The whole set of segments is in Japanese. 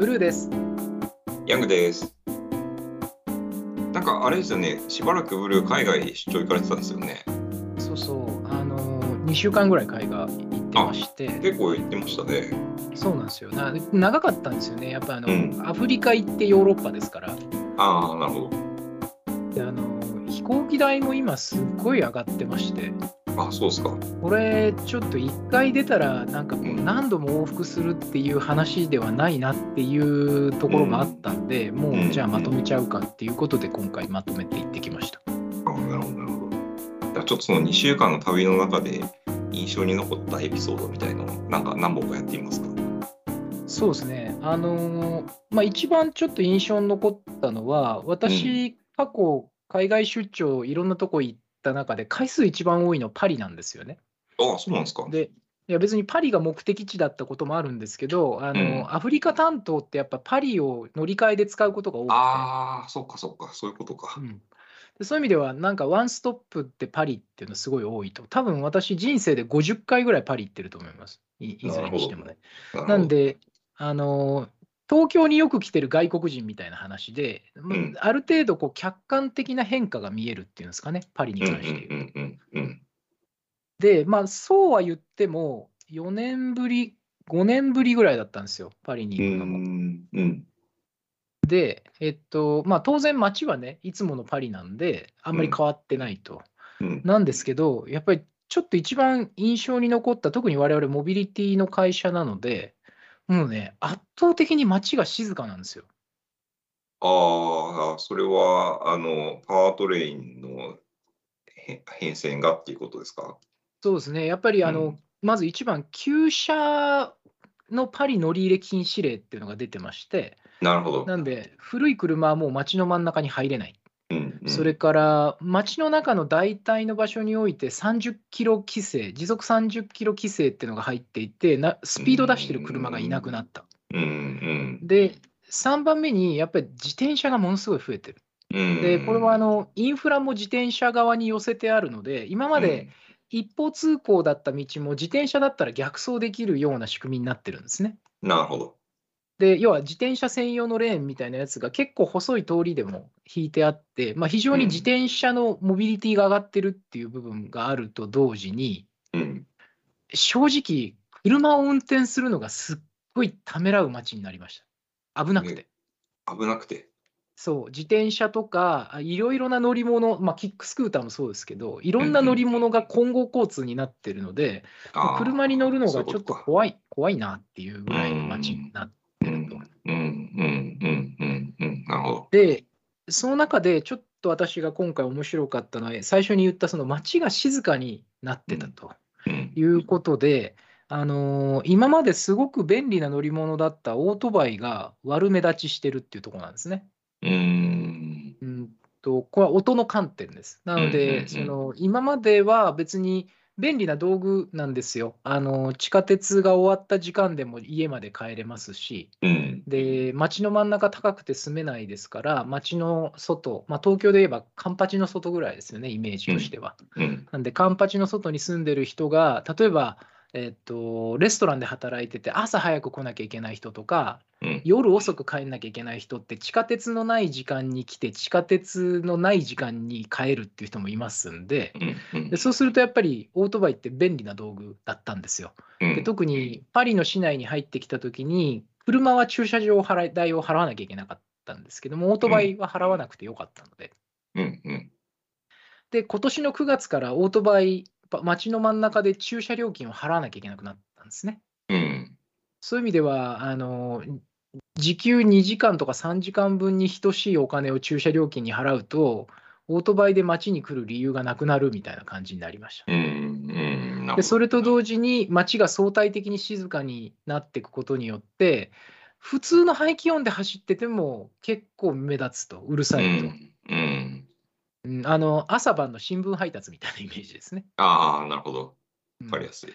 ブルーです。ヤングです。なんかあれですよね、しばらくブルー海外出張行かれてたんですよね。そうそう、あの2週間ぐらい海外行ってまして、結構行ってましたね。そうなんですよな。長かったんですよね。やっぱあの、うんアフリカ行ってヨーロッパですから。ああ、なるほど。であの飛行機代も今すっごい上がってまして、あそうですか。これちょっと1回出たらなんかこううん何度も往復するっていう話ではないなっていうところがあったんで、もうんうじゃあまとめちゃうかっていうことで今回まとめていってきました。あなるほど、なるほど。じゃあちょっとその2週間の旅の中で印象に残ったエピソードみたいなのなんか何本かやってみますか？そうですね、あのーまあ、一番ちょっと印象に残ったのは、私、過去、海外出張、いろんなとこ行った中で、回数一番多いのパリなんですよね。ああ、そうなんですか。で、いや別にパリが目的地だったこともあるんですけど、あのうんアフリカ担当ってやっぱパリを乗り換えで使うことが多くて、ああ、そっかそっか、そういうことかう。んでそういう意味では、なんかワンストップってパリっていうのすごい多いと、多分私、人生で50回ぐらいパリ行ってると思います、いいずれにしてもね。なん、で、あの東京によく来てる外国人みたいな話で、んある程度こう客観的な変化が見えるっていうんですかね、パリにうんうん関して言うと。うんうんうん。で、まあ、そうは言っても、4年ぶり、5年ぶりぐらいだったんですよ、パリにう行くのも。んうんで、えっと、まあ、当然街はね、いつものパリなんで、あんまり変わってないと。うんなんですけど、やっぱりちょっと一番印象に残った、特に我々モビリティの会社なので、もうね、圧倒的に街が静かなんですよ。ああ、それは、あの、パワートレインのへ変遷がっていうことですか？そうですね、やっぱりあの、うんまず一番、旧車のパリ乗り入れ禁止令っていうのが出てまして、なるほど。なんで、古い車はもう街の真ん中に入れない。それから、街の中の大体の場所において30キロ規制、時速30キロ規制っていうのが入っていて、なスピード出してる車がいなくなった。うんで、3番目にやっぱり自転車がものすごい増えてる。で、これはあのインフラも自転車側に寄せてあるので、今まで一方通行だった道も自転車だったら逆走できるような仕組みになってるんですね。うん、なるほど。で、要は自転車専用のレーンみたいなやつが結構細い通りでも引いてあって、まあ、非常に自転車のモビリティが上がってるっていう部分があると同時に、うん。正直、車を運転するのがすっごいためらう街になりました。危なくて。危なくて。そう、自転車とか、あいろいろな乗り物、まあ、キックスクーターもそうですけど、いろんな乗り物が混合交通になってるので、あー車に乗るのがちょっと怖い、怖いなっていうぐらいの街になってなるほど。で、その中でちょっと私が今回面白かったのは、最初に言ったその街が静かになってたということで、あのー今まですごく便利な乗り物だったオートバイが悪目立ちしてるっていうとこなんですね。うん。とこれは音の観点です。なので、その今までは別に便利な道具なんですよ。あの地下鉄が終わった時間でも家まで帰れますし、うん。で街の真ん中高くて住めないですから、街の外、まあ、東京で言えばカンパチの外ぐらいですよね、イメージとしては。うん。なんで、カンパチの外に住んでる人が、例えば、えっと、レストランで働いてて、朝早く来なきゃいけない人とか、うん。夜遅く帰んなきゃいけない人って、地下鉄のない時間に来て、地下鉄のない時間に帰るっていう人もいますんで、うん。でそうするとやっぱりオートバイって便利な道具だったんですよ。で特にパリの市内に入ってきたときに、車は駐車場払い代を払わなきゃいけなかったんですけども、オートバイは払わなくてよかったので、うん。うん。で今年の9月からオートバイ、ば街の真ん中で駐車料金を払わなきゃいけなくなったんですね。うん。そういう意味では、あの時給2時間とか3時間分に等しいお金を駐車料金に払うと、オートバイで街に来る理由がなくなるみたいな感じになりました。うん。うん。でそれと同時に街が相対的に静かになっていくことによって、普通の排気音で走ってても結構目立つと、うるさいと。うん。うん。うんあの朝晩の新聞配達みたいなイメージですね。ああ、なるほど。うんわかりやすい。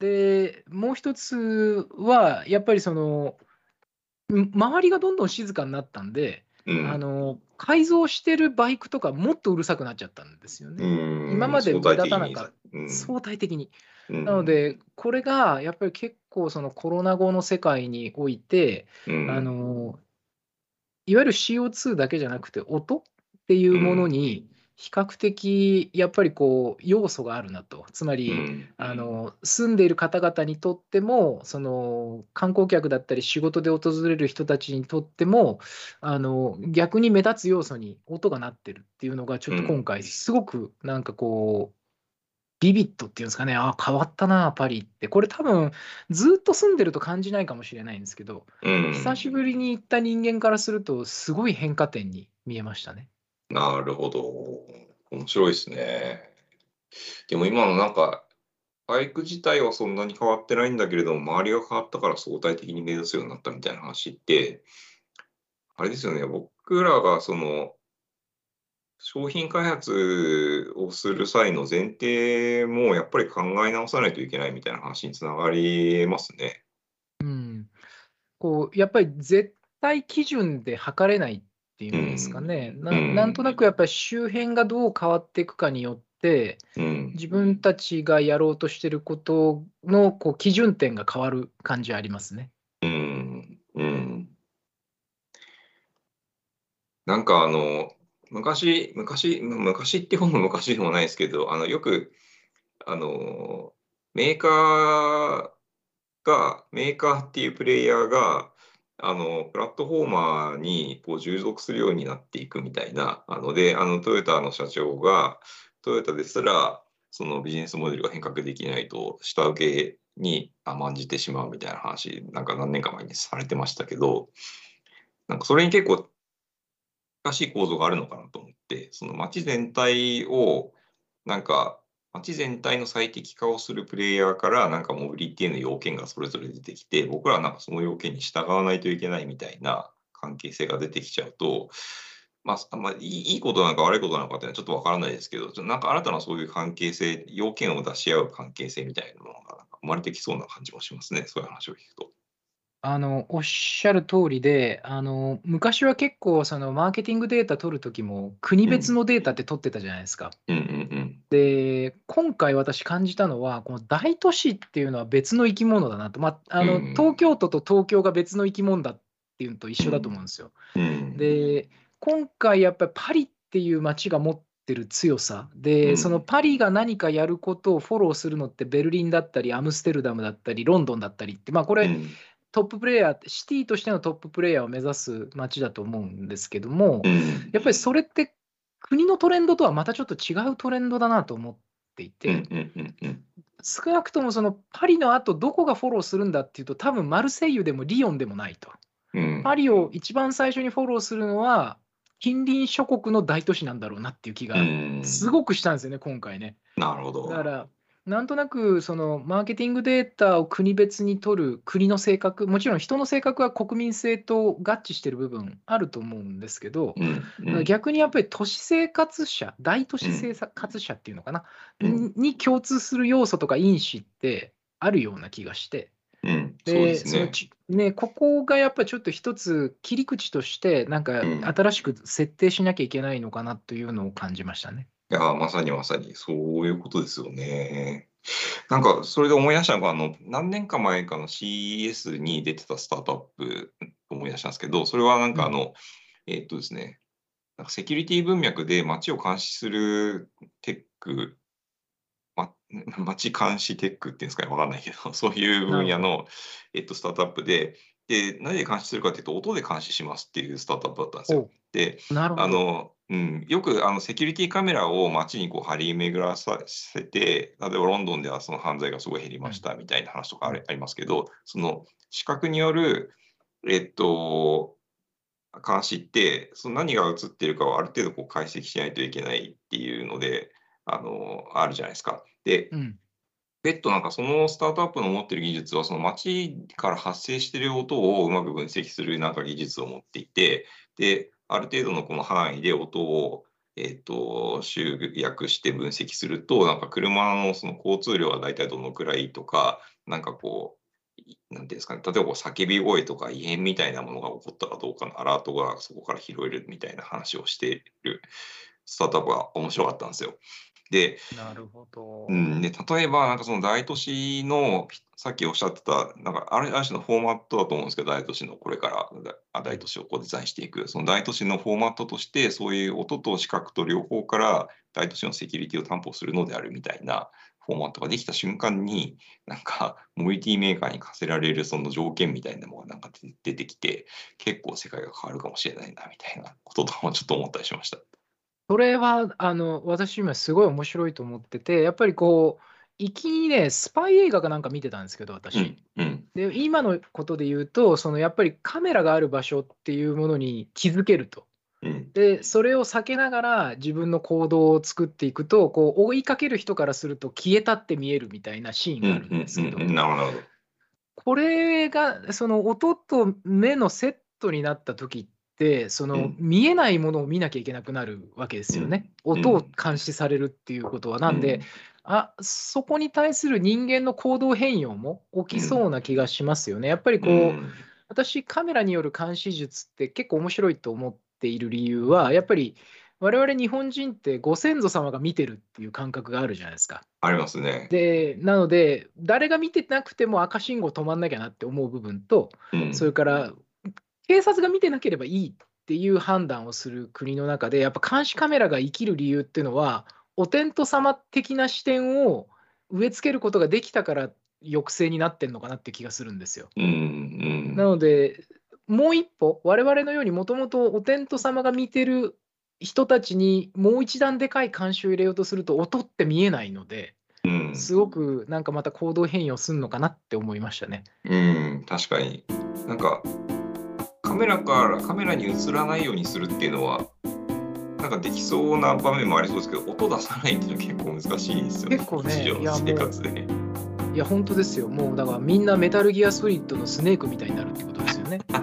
で、もう一つは、やっぱりその、ん周りがどんどん静かになったんで、うん。あの改造してるバイクとかもっとうるさくなっちゃったんですよね。うん今まで目立たなかった相対的に相対的に。うんなの、で、これがやっぱり結構そのコロナ後の世界において、うんあのいわゆる CO2 だけじゃなくて音っていうものに比較的やっぱりこう要素があるなと。つまり、うん。あの住んでいる方々にとってもその観光客だったり仕事で訪れる人たちにとってもあの逆に目立つ要素に音がなってるっていうのがちょっと今回すごくなんかこうビビットっていうんですかね。あ変わったなパリって。これ多分ずっと住んでると感じないかもしれないんですけどうん。久しぶりに行った人間からするとすごい変化点に見えましたね。なるほど。面白いですね。でも今のなんか、バイク自体はそんなに変わってないんだけれども、周りが変わったから相対的に目指すようになったみたいな話って、あれですよね、僕らがその、商品開発をする際の前提もやっぱり考え直さないといけないみたいな話につながりますね。うん、こうやっぱり絶対基準で測れないっていうんですかね、なうんなんとなくやっぱり周辺がどう変わっていくかによって、うん。自分たちがやろうとしてることのこう基準点が変わる感じはありますね。うん。うん。なんかあの、昔、昔、まあ昔ってほど昔でもないですけど、あの、よく、あの、メーカーが、メーカーっていうプレイヤーが、あの、プラットフォーマーにこう従属するようになっていくみたいな、あので、あの、トヨタの社長が、トヨタですら、そのビジネスモデルが変革できないと、下請けに甘んじてしまうみたいな話、なんか何年か前にされてましたけど、なんかそれに結構難しい構造があるのかなと思って、その街全体を、なんか街全体の最適化をするプレイヤーから、なんかモビリティの要件がそれぞれ出てきて、僕らはなんかその要件に従わないといけないみたいな関係性が出てきちゃうと、まあ、まあ、いいいいことなのか悪いことなのかっていうのはちょっとわからないですけど、なんか新たなそういう関係性、要件を出し合う関係性みたいなものがなんか生まれてきそうな感じもしますね、そういう話を聞くと。あのおっしゃる通りであの、昔は結構そのマーケティングデータ取るときも、国別のデータって取ってたじゃないですか。うんうんで、今回私感じたのは、この大都市っていうのは別の生き物だなと、まあ、あのうん東京都と東京が別の生き物だっていうのと一緒だと思うんですよ。うん。うん、で、今回やっぱりパリっていう街が持ってる強さ。うで、ん。そのパリが何かやることをフォローするのって、ベルリンだったり、アムステルダムだったり、ロンドンだったりって、まあ、これ、うんトッププレイヤー、シティとしてのトッププレイヤーを目指す街だと思うんですけども、うんやっぱりそれって国のトレンドとはまたちょっと違うトレンドだなと思っていうんて、少なくともそのパリの後どこがフォローするんだっていうと、多分マルセイユでもリヨンでもないと。うんパリを一番最初にフォローするのは、近隣諸国の大都市なんだろうなっていう気がうんすごくしたんですよね、今回ね。なるほど。だから、なんとなくそのマーケティングデータを国別に取る国の性格、もちろん人の性格は国民性と合致している部分あると思うんですけど、うんうん。逆にやっぱり都市生活者、大都市生活者っていうのかな、うん。に共通する要素とか因子ってあるような気がして、で。そね、ここがやっぱりちょっと一つ切り口として、なんかうん。新しく設定しなきゃいけないのかなというのを感じましたね。いやー、まさにまさに、そういうことですよね。なんか、それで思い出したのが、あの、何年か前かの CES に出てたスタートアップ思い出したんですけど、それはなんかあの、えーっとですね、なんかセキュリティ文脈で街を監視するテック、ま、街監視テックっていうんですかね、わかんないけど、そういう分野の、えっと、スタートアップで、で、何で監視するかっていうと、音で監視しますっていうスタートアップだったんですよ。で、なるほど。あの、うん、よくあのセキュリティカメラを街にこう張り巡らさせて、例えばロンドンではその犯罪がすごい減りましたみたいな話とかありありますけど、その視覚による、えっと、監視って、その何が映ってるかをある程度こう解析しないといけないっていうので、あの、あるじゃないですか。で、うん。別途なんかそのスタートアップの持ってる技術は、その街から発生している音をうまく分析するなんか技術を持っていて、で、ある程度のこの範囲で音を、えっと、集約して分析すると、なんか車のその交通量は大体どのくらいとか、なんかこう、なんていうんですかね、例えば叫び声とか異変みたいなものが起こったかどうかのアラートがそこから拾えるみたいな話をしているスタートアップが面白かったんですよ。で、なるほど。うん、で例えば、なんかその大都市の、さっきおっしゃってた、なんかある種のフォーマットだと思うんですけど、大都市のこれから大都市をこうデザインしていく、その大都市のフォーマットとして、そういう音と視覚と両方から大都市のセキュリティを担保するのであるみたいなフォーマットができた瞬間に、なんかモビリティメーカーに課せられるその条件みたいなのがなんか出出てきて、結構世界が変わるかもしれないなみたいなこととかもちょっと思ったりしました。それはあの私今すごい面白いと思ってて、やっぱりこう、行きにね、スパイ映画かなんか見てたんですけど、う私。ん、うん、で、今のことで言うと、そのやっぱりカメラがある場所っていうものに気づけると。うん、で、それを避けながら自分の行動を作っていくと、こう追いかける人からすると消えたって見えるみたいなシーンうん、があるんですけど。これがその音と目のセットになった時って、そのうん見えないものを見なきゃいけなくなるわけですよね。うん音を監視されるっていうことは。なんで、あそこに対する人間の行動変容も起きそうな気がしますよね。やっぱりこう、うん私、カメラによる監視術って結構面白いと思っている理由は、やっぱり我々日本人ってご先祖様が見てるっていう感覚があるじゃないですか。ありますね。で、なので、誰が見てなくても赤信号止まんなきゃなって思う部分と、うんそれから警察が見てなければいいっていう判断をする国の中で、やっぱ監視カメラが生きる理由っていうのは、お天道様的な視点を植え付けることができたから抑制になってんのかなって気がするんですよ。うんうんなので、もう一歩、我々のようにもともとお天道様が見てる人たちにもう一段でかい監視を入れようとすると、音って見えないので、うんすごくなんかまた行動変容するのかなって思いましたね。うん、確かに。なんか、カメラからカメラに映らないようにするっていうのは、なんかできそうな場面もありそうですけど、音出さないっていうのは結構難しいですよね。結構ね日常の生活で。いや、本当ですよ。もうだからみんなメタルギアソリッドのスネークみたいになるってことですよね。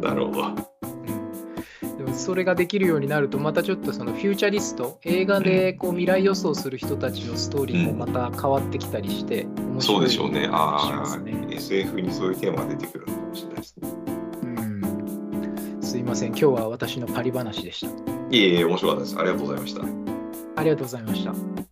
なるほど。それができるようになると、またちょっとそのフューチャリスト、映画でこう未来予想する人たちのストーリーもまた変わってきたりして、面白いそうでしょうね。ああ、SF にそういうテーマが出てくるのかもしれないですね。うんすいません、今日は私のパリ話でした。いえいえ、面白かったです。ありがとうございました。ありがとうございました。